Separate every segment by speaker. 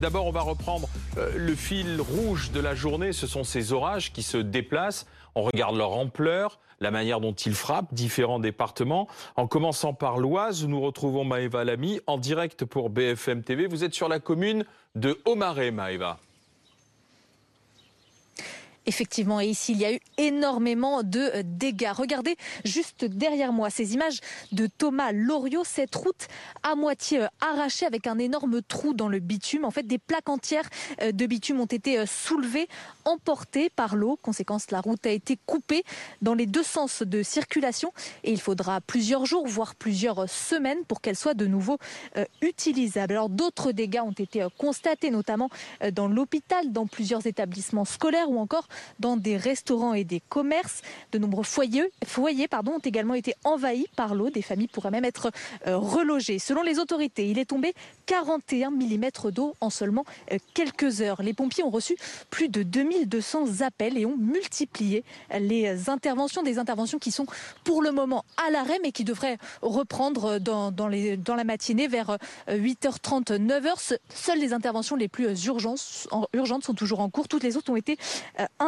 Speaker 1: D'abord, on va reprendre euh, le fil rouge de la journée. Ce sont ces orages qui se déplacent. On regarde leur ampleur, la manière dont ils frappent différents départements. En commençant par l'Oise, nous retrouvons Maëva Lamy en direct pour BFM TV. Vous êtes sur la commune de Aumarais, Maëva.
Speaker 2: Effectivement, et ici, il y a eu énormément de euh, dégâts. Regardez juste derrière moi ces images de Thomas Loriot, cette route à moitié euh, arrachée avec un énorme trou dans le bitume. En fait, des plaques entières euh, de bitume ont été soulevées, emportées par l'eau. Conséquence, la route a été coupée dans les deux sens de circulation et il faudra plusieurs jours, voire plusieurs semaines pour qu'elle soit de nouveau utilisable. Alors, d'autres dégâts ont été constatés, notamment dans l'hôpital, dans plusieurs établissements scolaires ou encore dans des restaurants et des commerces. De nombreux foyers, foyers pardon, ont également été envahis par l'eau. Des familles pourraient même être euh, relogées. Selon les autorités, il est tombé 41 mm d'eau en seulement euh, quelques heures. Les pompiers ont reçu plus de 2200 appels et ont multiplié les interventions, des interventions qui sont pour le moment à l'arrêt mais qui devraient reprendre dans, dans, les, dans la matinée vers 8h30, euh, 9h. Seules les interventions les plus urgentes, urgentes sont toujours en cours. Toutes les autres ont été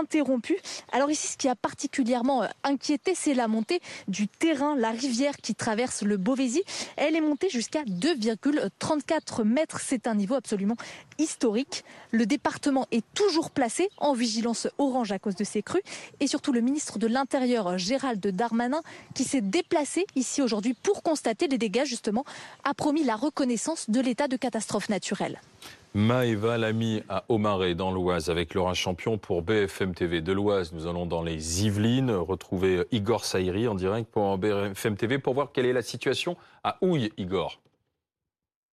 Speaker 2: interrompu. Alors ici, ce qui a particulièrement euh, inquiété, c'est la montée du terrain, la rivière qui traverse le Beauvaisis. Elle est montée jusqu'à 2,34 mètres. C'est un niveau absolument historique. Le département est toujours placé en vigilance orange à cause de ces crues. Et surtout, le ministre de l'Intérieur, Gérald Darmanin, qui s'est déplacé ici aujourd'hui pour constater les dégâts, justement, a promis la reconnaissance de l'état de catastrophe naturelle.
Speaker 1: Maëva Lamy à Aumarais dans l'Oise avec Laurent Champion pour BFM TV de l'Oise. Nous allons dans les Yvelines retrouver Igor Saïri en direct pour BFM TV pour voir quelle est la situation à Houille, Igor.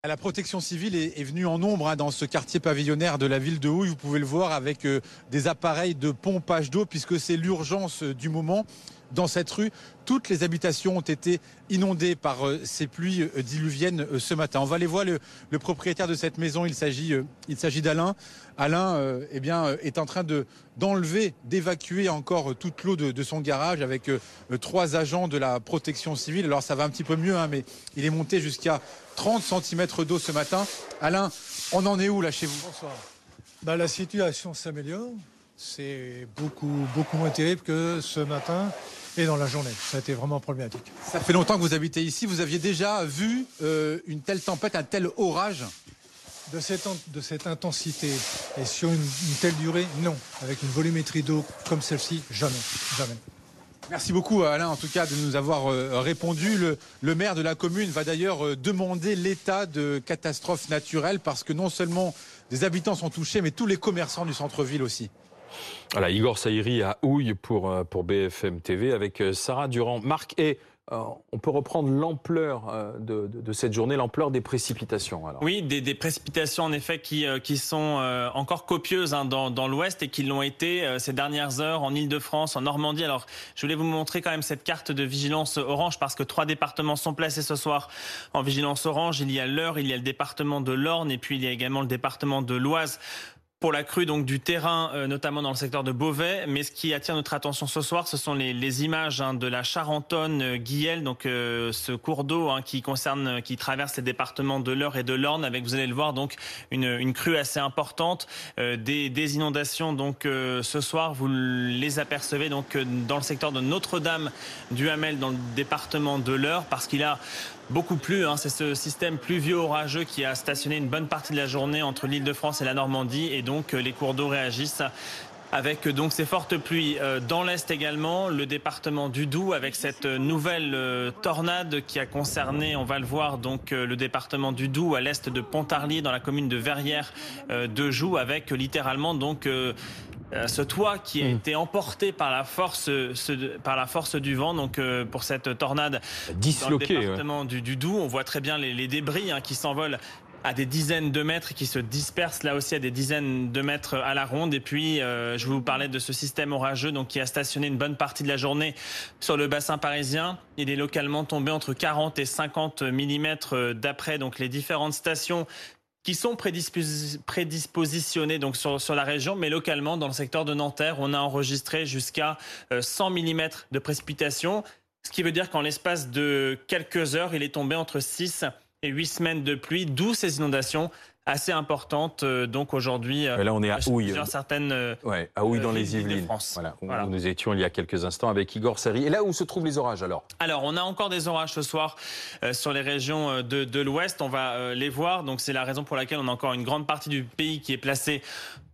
Speaker 3: La protection civile est, venue en nombre hein, dans ce quartier pavillonnaire de la ville de Houille. Vous pouvez le voir avec euh, des appareils de pompage d'eau puisque c'est l'urgence euh, du moment. Dans cette rue, toutes les habitations ont été inondées par euh, ces pluies diluviennes ce matin. On va aller voir le, propriétaire de cette maison. Il s'agit, d'Alain. Alain, eh est en train de d'enlever, d'évacuer encore toute l'eau de, son garage avec trois agents de la protection civile. Alors ça va un petit peu mieux, hein, mais il est monté jusqu'à 30 cm d'eau ce matin. Alain, on en est où là chez vous?
Speaker 4: Bonsoir. Bah, la situation s'améliore. C'est beaucoup, beaucoup moins terrible que ce matin et dans la journée. Ça a été vraiment problématique.
Speaker 3: Ça fait longtemps que vous habitez ici. Vous aviez déjà vu euh, une telle tempête, un tel orage?
Speaker 4: De cette, de cette intensité et sur une, une telle durée, non. Avec une volumétrie d'eau comme celle-ci, jamais. Jamais.
Speaker 3: Merci beaucoup Alain en tout cas de nous avoir euh, répondu. Le, maire de la commune va d'ailleurs euh, demander l'état de catastrophe naturelle parce que non seulement des habitants sont touchés mais tous les commerçants du centre-ville aussi.
Speaker 1: Voilà, Igor Saïri à Houille pour, euh, pour BFM TV avec Sarah Durand. Marc et euh, on peut reprendre l'ampleur euh, de, cette journée, l'ampleur des précipitations.
Speaker 5: Oui, des, précipitations en effet qui, euh, qui sont encore copieuses hein, dans, l'Ouest et qui l'ont été ces dernières heures en Ile-de-France, en Normandie. Alors, je voulais vous montrer quand même cette carte de vigilance orange parce que trois départements sont placés ce soir en vigilance orange. Il y a l'Eure, il y a le département de l'Orne et puis il y a également le département de l'Oise pour la crue donc du terrain, euh, notamment dans le secteur de Beauvais. Mais ce qui attire notre attention ce soir, ce sont les, images hein, de la Charentonne euh, Guielle, donc euh, ce cours d'eau hein, qui concerne, qui traverse les départements de l'Eure et de l'Orne, avec vous allez le voir donc une, crue assez importante, des, des, inondations. Donc ce soir, vous les apercevez donc dans le secteur de Notre-Dame du Hamel, dans le département de l'Eure, parce qu'il a beaucoup plu. Hein. C'est ce système pluvieux orageux qui a stationné une bonne partie de la journée entre l'île de France et la Normandie. Et donc, euh, les cours d'eau réagissent avec euh, donc ces fortes pluies euh, dans l'est également, le département du Doubs avec cette nouvelle tornade qui a concerné, on va le voir donc le département du Doubs à l'est de Pontarlier dans la commune de Verrières de Joux avec littéralement donc euh, ce toit qui a hmm. été emporté par la force, par la force du vent. Donc euh, pour cette tornade
Speaker 1: disloquée,
Speaker 5: dans le département du, Doubs, on voit très bien les, débris hein, qui s'envolent à des dizaines de mètres et qui se dispersent là aussi à des dizaines de mètres à la ronde. Et puis, euh, je vous parlais de ce système orageux donc qui a stationné une bonne partie de la journée sur le bassin parisien. Il est localement tombé entre 40 et 50 mm d'après donc les différentes stations qui sont prédispositionnés donc sur, sur la région, mais localement, dans le secteur de Nanterre, on a enregistré jusqu'à 100 euh, mm de précipitations, ce qui veut dire qu'en l'espace de quelques heures, il est tombé entre 6 et 8 semaines de pluie, d'où ces inondations assez importante. donc aujourd'hui,
Speaker 1: là on est à Houille.
Speaker 5: certaines.
Speaker 1: Ouais, à Houille dans les Yvelines. Voilà, nous étions il y a quelques instants avec Igor Seri. Et là où se trouvent les orages alors?
Speaker 5: Alors on a encore des orages ce soir sur les régions de, de l'Ouest. On va les voir. Donc c'est la raison pour laquelle on a encore une grande partie du pays qui est placée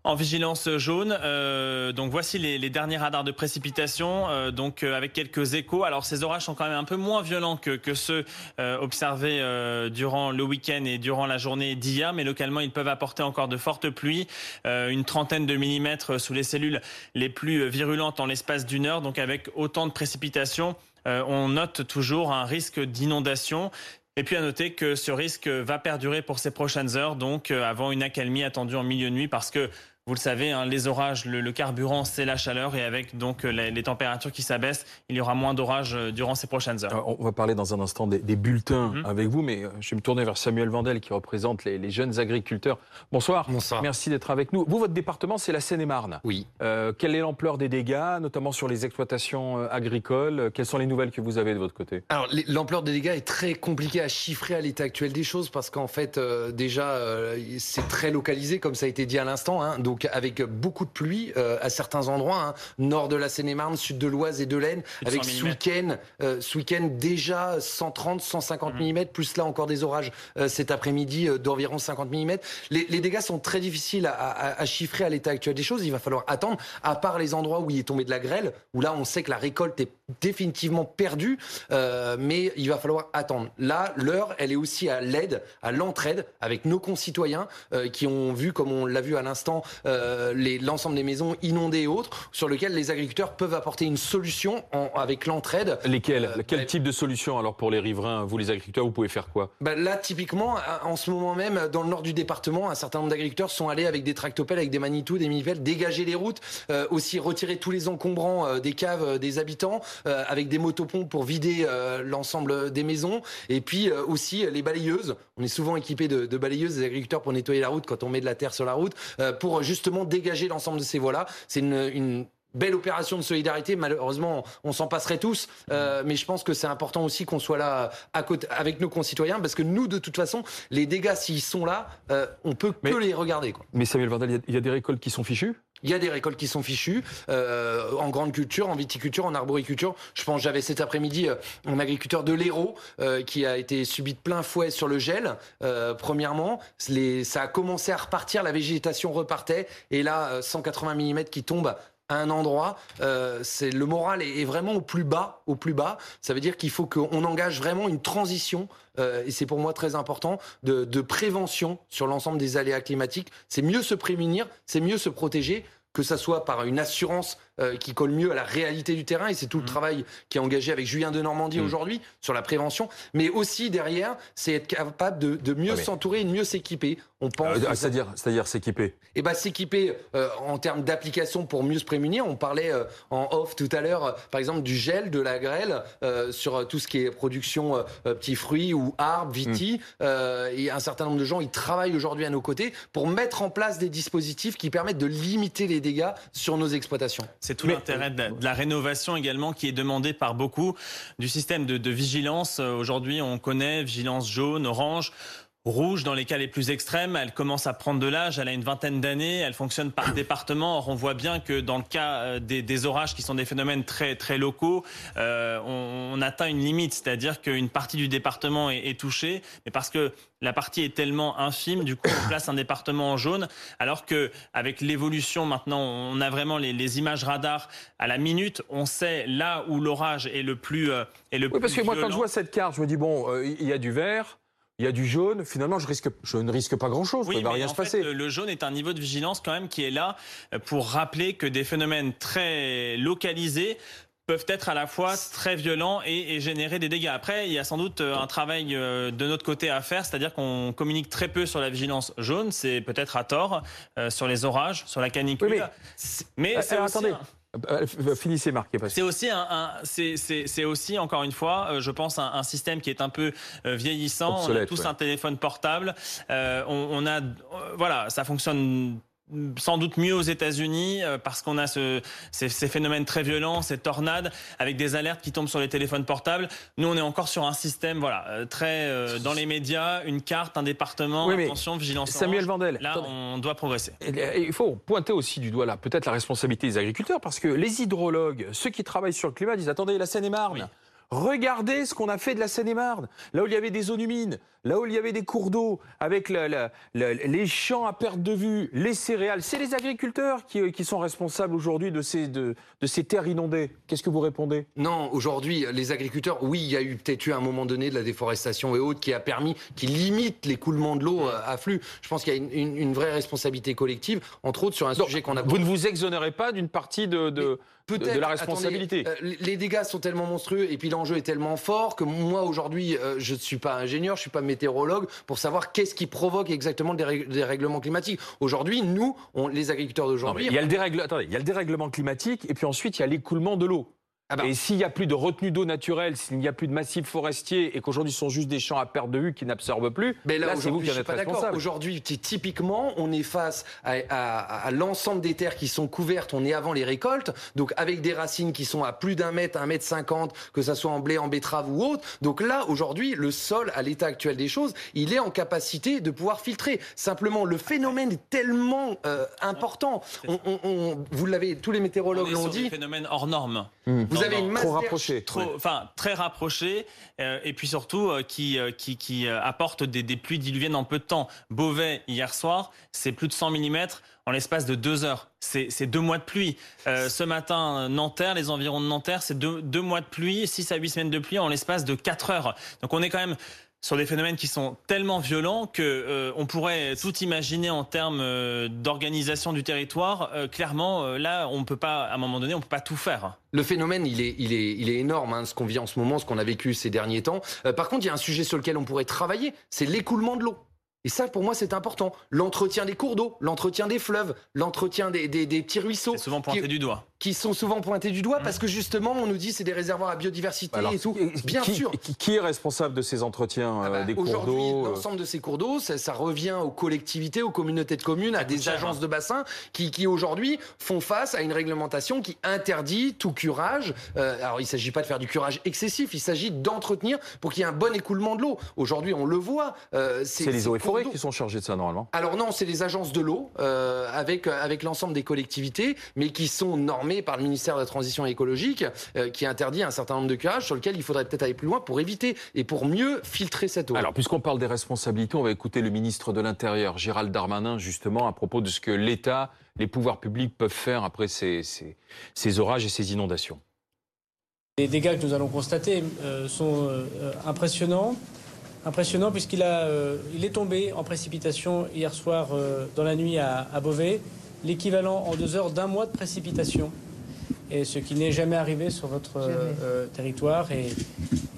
Speaker 5: en vigilance jaune. Euh, donc voici les, les, derniers radars de précipitation. Euh, donc euh, avec quelques échos. Alors ces orages sont quand même un peu moins violents que, que ceux euh, observés euh, durant le week-end et durant la journée d'hier, mais localement ils peuvent apporter encore de fortes pluies, une trentaine de millimètres sous les cellules les plus virulentes en l'espace d'une heure. Donc avec autant de précipitations. on note toujours un risque d'inondation. Et puis à noter que ce risque va perdurer pour ces prochaines heures, donc avant une accalmie attendue en milieu de nuit, parce que vous le savez, hein, les orages, le, carburant, c'est la chaleur et avec donc euh, les, températures qui s'abaissent, il y aura moins d'orages euh, durant ces prochaines heures.
Speaker 1: on va parler dans un instant des, bulletins mhm. avec vous, mais euh, je vais me tourner vers Samuel Vandel qui représente les, jeunes agriculteurs. Bonsoir.
Speaker 6: Bonsoir.
Speaker 1: Merci d'être avec nous. Vous, votre département, c'est la Seine-et-Marne.
Speaker 6: Oui.
Speaker 1: quelle est l'ampleur des dégâts, notamment sur les exploitations agricoles? Quelles sont les nouvelles que vous avez de votre côté?
Speaker 6: Alors, l'ampleur des dégâts est très compliquée à chiffrer à l'état actuel des choses parce qu'en fait, déjà, c'est très localisé, comme ça a été dit à l'instant. Hein, donc avec beaucoup de pluie euh, à certains endroits, hein. nord de la Seine-et-Marne, sud de l'Oise et de l'Aisne, avec ce week-end, euh, ce week-end déjà 130, 150 mm, plus là encore des orages euh, cet après-midi d'environ 50 mm. Les, dégâts sont très difficiles à, chiffrer à l'état actuel des choses. Il va falloir attendre, à part les endroits où il est tombé de la grêle, où là on sait que la récolte est définitivement perdue, mais il va falloir attendre. Là, l'heure, elle est aussi à l'aide, à l'entraide avec nos concitoyens qui ont vu, comme on l'a vu à l'instant, euh, l'ensemble des maisons inondées et autres, sur lesquelles les agriculteurs peuvent apporter une solution avec l'entraide.
Speaker 1: Lesquelles euh, Quel type de solution alors pour les riverains Vous les agriculteurs, vous pouvez faire quoi?
Speaker 6: Bah, Là, typiquement, en ce moment même, dans le nord du département, un certain nombre d'agriculteurs sont allés avec des tractopelles, avec des manitou, des minipelles, dégager les routes, euh, aussi retirer tous les encombrants des caves des habitants, avec des motopompes pour vider l'ensemble des maisons, et puis aussi les balayeuses. On est souvent équipé de, de, balayeuses des agriculteurs pour nettoyer la route quand on met de la terre sur la route, pour justement dégager l'ensemble de ces voies-là. C'est une, belle opération de solidarité. Malheureusement, on s'en passerait tous, euh, mais je pense que c'est important aussi qu'on soit là à côté, avec nos concitoyens, parce que nous, de toute façon, les dégâts, s'ils sont là, euh, on peut que les regarder.
Speaker 1: Mais Samuel Vandal, il y, a des récoltes qui sont fichues?
Speaker 6: Il y a des récoltes qui sont fichues euh, en grande culture, en viticulture, en arboriculture. Je pense j'avais cet après-midi un agriculteur de l'Hérault qui a été subi de plein fouet sur le gel. premièrement, les, ça a commencé à repartir, la végétation repartait, et là 180 mm qui tombent un endroit, euh, c'est le moral est, vraiment au plus bas, au plus bas. Ça veut dire qu'il faut qu'on engage vraiment une transition, euh, et c'est pour moi très important, de, de prévention sur l'ensemble des aléas climatiques. C'est mieux se prémunir, c'est mieux se protéger que ça soit par une assurance euh, qui colle mieux à la réalité du terrain, et c'est tout le mmh. travail qui est engagé avec Julien de Normandie mmh. aujourd'hui sur la prévention, mais aussi derrière, c'est être capable de, mieux ah, s'entourer et de mieux s'équiper.
Speaker 1: On pense. Euh, c'est-à-dire, c'est-à-dire s'équiper?
Speaker 6: Eh ben, s'équiper euh, en termes d'application pour mieux se prémunir. On parlait en off tout à l'heure, par exemple, du gel, de la grêle sur tout ce qui est production petits fruits ou arbres, viti. Mmh. et un certain nombre de gens, ils travaillent aujourd'hui à nos côtés pour mettre en place des dispositifs qui permettent de limiter les dégâts sur nos exploitations.
Speaker 5: C'est tout l'intérêt de, la rénovation également qui est demandé par beaucoup du système de, de vigilance. Aujourd'hui, on connaît vigilance jaune, orange rouge dans les cas les plus extrêmes. Elle commence à prendre de l'âge, elle a une vingtaine d'années, elle fonctionne par département. Or, on voit bien que dans le cas euh, des, orages qui sont des phénomènes très très locaux, euh, on, atteint une limite, c'est-à-dire qu'une partie du département est, touchée, mais parce que la partie est tellement infime, du coup, on place un département en jaune, alors que avec l'évolution maintenant, on a vraiment les, images radars à la minute, on sait là où l'orage est le plus euh, est le
Speaker 1: oui, parce que moi, quand je vois cette carte, je me dis bon, il y a du vert il y a du jaune. Finalement, je, risque, je ne risque pas grand-chose.
Speaker 5: Oui,
Speaker 1: il ne va rien
Speaker 5: se
Speaker 1: passer.
Speaker 5: le jaune est un niveau de vigilance quand même qui est là euh, pour rappeler que des phénomènes très localisés peuvent être à la fois très violents et, générer des dégâts. Après, il y a sans doute euh, un travail euh, de notre côté à faire, c'est-à-dire qu'on communique très peu sur la vigilance jaune, c'est peut-être à tort, sur les orages, sur la canicule.
Speaker 1: mais, c'est attendez. Euh, euh, finissez, Marc.
Speaker 5: C'est aussi, un, c'est aussi, encore une fois, euh, je pense, un, système qui est un peu vieillissant. on a tous un téléphone portable. on, a, voilà, ça fonctionne sans doute mieux aux États-Unis euh, parce qu'on a ce, ces, ces, phénomènes très violents, ces tornades avec des alertes qui tombent sur les téléphones portables. Nous, on est encore sur un système, voilà, euh, très euh, dans les médias, une carte, un département, oui, attention, vigilance.
Speaker 1: Samuel Vandel,
Speaker 5: là, on doit progresser.
Speaker 1: Il faut pointer aussi du doigt là, peut-être la responsabilité des agriculteurs parce que les hydrologues, ceux qui travaillent sur le climat, disent attendez, la Seine-et-Marne. Oui. Regardez ce qu'on a fait de la Seine-et-Marne, là où il y avait des zones humides, là où il y avait des cours d'eau, avec la, la, la, les champs à perte de vue, les céréales. C'est les agriculteurs qui, qui sont responsables aujourd'hui de ces, de, de, ces terres inondées. Qu'est-ce que vous répondez?
Speaker 6: Non, aujourd'hui, les agriculteurs, oui, il y a eu peut-être eu à un moment donné de la déforestation et autres qui a permis, qui limite l'écoulement de l'eau à flux. Je pense qu'il y a une, une, une, vraie responsabilité collective, entre autres sur un sujet qu'on a.
Speaker 1: Vous ne vous exonérez pas d'une partie de, de, de, de, la responsabilité
Speaker 6: attendez, euh, Les dégâts sont tellement monstrueux et puis l'enjeu est tellement fort que moi, aujourd'hui, euh, je ne suis pas ingénieur, je ne suis pas météorologue pour savoir qu'est-ce qui provoque exactement le dérèglement climatique. Aujourd'hui, nous, on, les agriculteurs d'aujourd'hui.
Speaker 1: Il, y a le dérègle... Attendez, il y a le dérèglement climatique et puis ensuite, il y a l'écoulement de l'eau. Ah bah. Et s'il n'y a plus de retenue d'eau naturelle, s'il n'y a plus de massifs forestiers et qu'aujourd'hui ce sont juste des champs à perte de vue qui n'absorbent plus,
Speaker 6: mais là,
Speaker 1: là
Speaker 6: c'est
Speaker 1: vous qui en êtes responsable.
Speaker 6: Aujourd'hui, typiquement, on est face à, à, à l'ensemble des terres qui sont couvertes, on est avant les récoltes, donc avec des racines qui sont à plus d'un mètre, un mètre cinquante, que ça soit en blé, en betterave ou autre. Donc là, aujourd'hui, le sol, à l'état actuel des choses, il est en capacité de pouvoir filtrer. Simplement, le phénomène est tellement euh, important. On, on, on, vous l'avez, tous les météorologues l'ont dit.
Speaker 5: Phénomène hors norme.
Speaker 6: Mmh. Vous avez une masse
Speaker 1: trop rapproché,
Speaker 5: trop, enfin très rapproché, euh, et puis surtout euh, qui euh, qui, qui apporte des, des, pluies diluviennes en peu de temps. Beauvais hier soir, c'est plus de 100 mm en l'espace de deux heures. C'est deux mois de pluie. Euh, ce matin, Nanterre, les environs de Nanterre, c'est deux, deux mois de pluie, 6 à 8 semaines de pluie en l'espace de 4 heures. Donc on est quand même sur des phénomènes qui sont tellement violents que euh, on pourrait tout imaginer en termes euh, d'organisation du territoire. Euh, clairement, là, on peut pas, à un moment donné, on peut pas tout faire.
Speaker 6: Le phénomène, il est, il est, il est énorme. Hein, ce qu'on vit en ce moment, ce qu'on a vécu ces derniers temps. Par contre, il y a un sujet sur lequel on pourrait travailler, c'est l'écoulement de l'eau. Et ça, pour moi, c'est important. L'entretien des cours d'eau, l'entretien des fleuves, l'entretien des, des, des, petits ruisseaux.
Speaker 5: C'est souvent pointé
Speaker 6: qui,
Speaker 5: du doigt.
Speaker 6: Qui sont souvent pointés du doigt mmh. parce que justement, on nous dit c'est des réservoirs à biodiversité Alors, et tout. Bien
Speaker 1: qui,
Speaker 6: sûr.
Speaker 1: Qui est responsable de ces entretiens
Speaker 6: ah bah,
Speaker 1: des cours d'eau
Speaker 6: Aujourd'hui, l'ensemble de ces cours d'eau, ça, ça, revient aux collectivités, aux communautés de communes, à des agences hein. de bassin qui, qui aujourd'hui font face à une réglementation qui interdit tout curage. Euh, alors, il ne s'agit pas de faire du curage excessif, il s'agit d'entretenir pour qu'il y ait un bon écoulement de l'eau. Aujourd'hui, on le voit.
Speaker 1: Euh, c'est les eaux et forêts qui sont chargées de ça normalement
Speaker 6: Alors non, c'est les agences de l'eau euh, avec avec l'ensemble des collectivités, mais qui sont normées par le ministère de la Transition écologique, euh, qui interdit un certain nombre de curages sur lesquels il faudrait peut-être aller plus loin pour éviter et pour mieux filtrer cette eau.
Speaker 1: Alors puisqu'on parle des responsabilités, on va écouter le ministre de l'Intérieur, Gérald Darmanin, justement à propos de ce que l'État, les pouvoirs publics peuvent faire après ces, ces, ces orages et ces inondations.
Speaker 7: Les dégâts que nous allons constater euh, sont euh, impressionnants impressionnant puisqu'il a, euh, il est tombé en précipitation hier soir euh, dans la nuit à, à Beauvais, l'équivalent en deux heures d'un mois de précipitation, et ce qui n'est jamais arrivé sur votre euh, territoire. Et,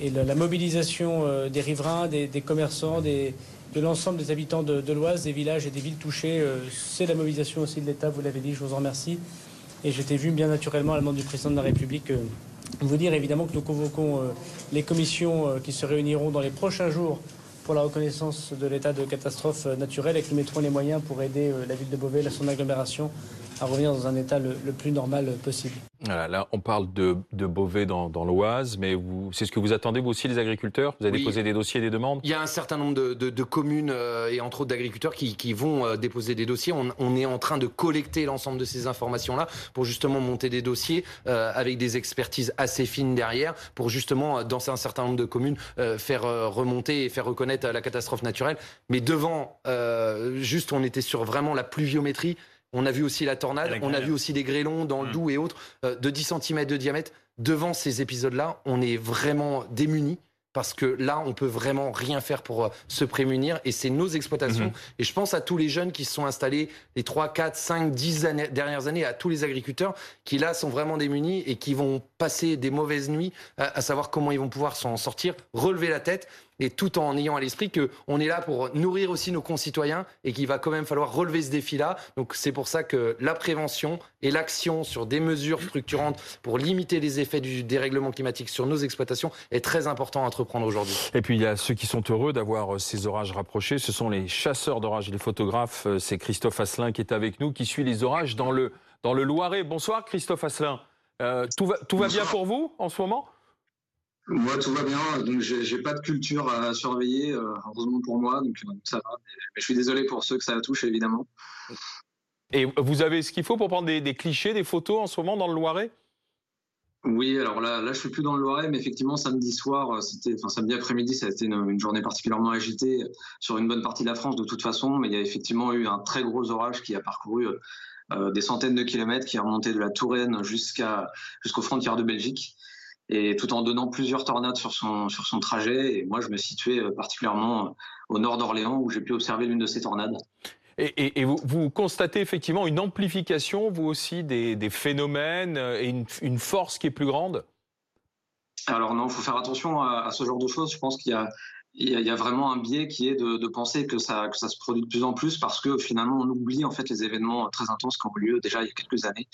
Speaker 7: et la, la, mobilisation euh, des riverains, des, des commerçants, des, de l'ensemble des habitants de, de l'Oise, des villages et des villes touchées, euh, c'est la mobilisation aussi de l'État, vous l'avez dit, je vous en remercie. Et j'étais vu bien naturellement à la demande du président de la République vous dire évidemment que nous convoquons les commissions qui se réuniront dans les prochains jours pour la reconnaissance de l'état de catastrophe naturelle et que nous mettrons les moyens pour aider la ville de Beauvais, la son agglomération, à revenir dans un état le, le plus normal possible.
Speaker 1: Voilà, là, on parle de, de Beauvais dans, dans l'Oise, mais c'est ce que vous attendez, vous aussi, les agriculteurs? Vous avez oui. déposé des dossiers et des demandes?
Speaker 6: Il y a un certain nombre de, de, de communes euh, et entre autres d'agriculteurs qui, qui, vont euh, déposer des dossiers. On, on, est en train de collecter l'ensemble de ces informations-là pour justement monter des dossiers euh, avec des expertises assez fines derrière pour justement, dans un certain nombre de communes, euh, faire remonter et faire reconnaître la catastrophe naturelle. Mais devant, juste, on était sur vraiment la pluviométrie. On a vu aussi la tornade, la on a vu aussi des grêlons dans le mmh. Doubs et autres euh, de 10 cm de diamètre. Devant ces épisodes-là, on est vraiment démunis parce que là, on peut vraiment rien faire pour euh, se prémunir et c'est nos exploitations. Mmh. Et je pense à tous les jeunes qui se sont installés les 3, 4, 5, 10 années, dernières années, à tous les agriculteurs qui là sont vraiment démunis et qui vont passer des mauvaises nuits à, à savoir comment ils vont pouvoir s'en sortir, relever la tête et tout en ayant à l'esprit que on est là pour nourrir aussi nos concitoyens et qu'il va quand même falloir relever ce défi-là. Donc c'est pour ça que la prévention et l'action sur des mesures structurantes pour limiter les effets du dérèglement climatique sur nos exploitations est très important à entreprendre aujourd'hui.
Speaker 1: Et puis il y a ceux qui sont heureux d'avoir euh, ces orages rapprochés, ce sont les chasseurs d'orages, les photographes. Euh, c'est Christophe Asselin qui est avec nous, qui suit les orages dans le, dans le Loiret. Bonsoir Christophe Asselin. Euh, tout, va, tout va bien pour vous en ce moment?
Speaker 8: Moi, tout va bien. Donc, j'ai pas de culture à surveiller, euh, heureusement pour moi. Donc, euh, ça va. Mais, je suis désolé pour ceux que ça touche, évidemment.
Speaker 1: Et vous avez ce qu'il faut pour prendre des, clichés, des photos en ce moment dans le Loiret?
Speaker 8: Oui, alors là, là, je suis plus dans le Loiret, mais effectivement, samedi soir, euh, c'était, enfin samedi après-midi, ça a été une, journée particulièrement agitée sur une bonne partie de la France, de toute façon. Mais il y a effectivement eu un très gros orage qui a parcouru des centaines de kilomètres, qui a remonté de la Touraine jusqu'à jusqu'aux frontières de Belgique et tout en donnant plusieurs tornades sur son, sur son trajet. Et moi, je me situais euh, particulièrement euh, au nord d'Orléans où j'ai pu observer l'une de ces tornades.
Speaker 1: Et, et, vous, vous, constatez effectivement une amplification, vous aussi, des, des phénomènes euh, et une, une, force qui est plus grande?
Speaker 8: Alors non, il faut faire attention à, à, ce genre de choses. Je pense qu'il y a, il y, a vraiment un biais qui est de, de, penser que ça, que ça se produit de plus en plus parce que finalement on oublie en fait les événements très intenses qui ont eu lieu déjà il y a quelques années.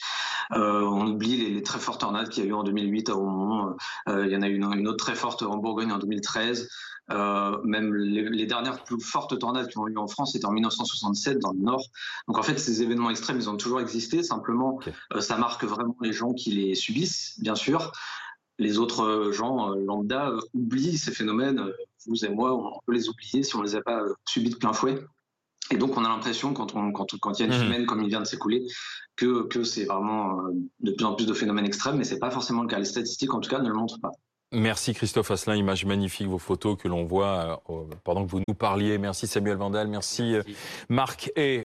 Speaker 8: Euh, on oublie les, les, très fortes tornades qu'il y a eu en 2008 à Aumont. Euh, il y en a eu une, une, autre très forte en Bourgogne en 2013. Euh, même les, les, dernières plus fortes tornades qui ont eu en France c'était en 1967 dans le Nord. Donc en fait ces événements extrêmes ils ont toujours existé. Simplement okay. Euh, ça marque vraiment les gens qui les subissent bien sûr les autres gens lambda oublient ces phénomènes. Vous et moi, on peut les oublier si on ne les a pas euh, subis de plein fouet. Et donc, on a l'impression, quand, on, quand, quand il y a une mmh. semaine comme il vient de s'écouler, que, que c'est vraiment de plus en plus de phénomènes extrêmes, mais ce n'est pas forcément le cas. Les statistiques, en tout cas, ne le montrent pas.
Speaker 1: Merci Christophe Asselin, image magnifique, vos photos que l'on voit pendant que vous nous parliez. Merci Samuel Vandal, merci, merci. Marc et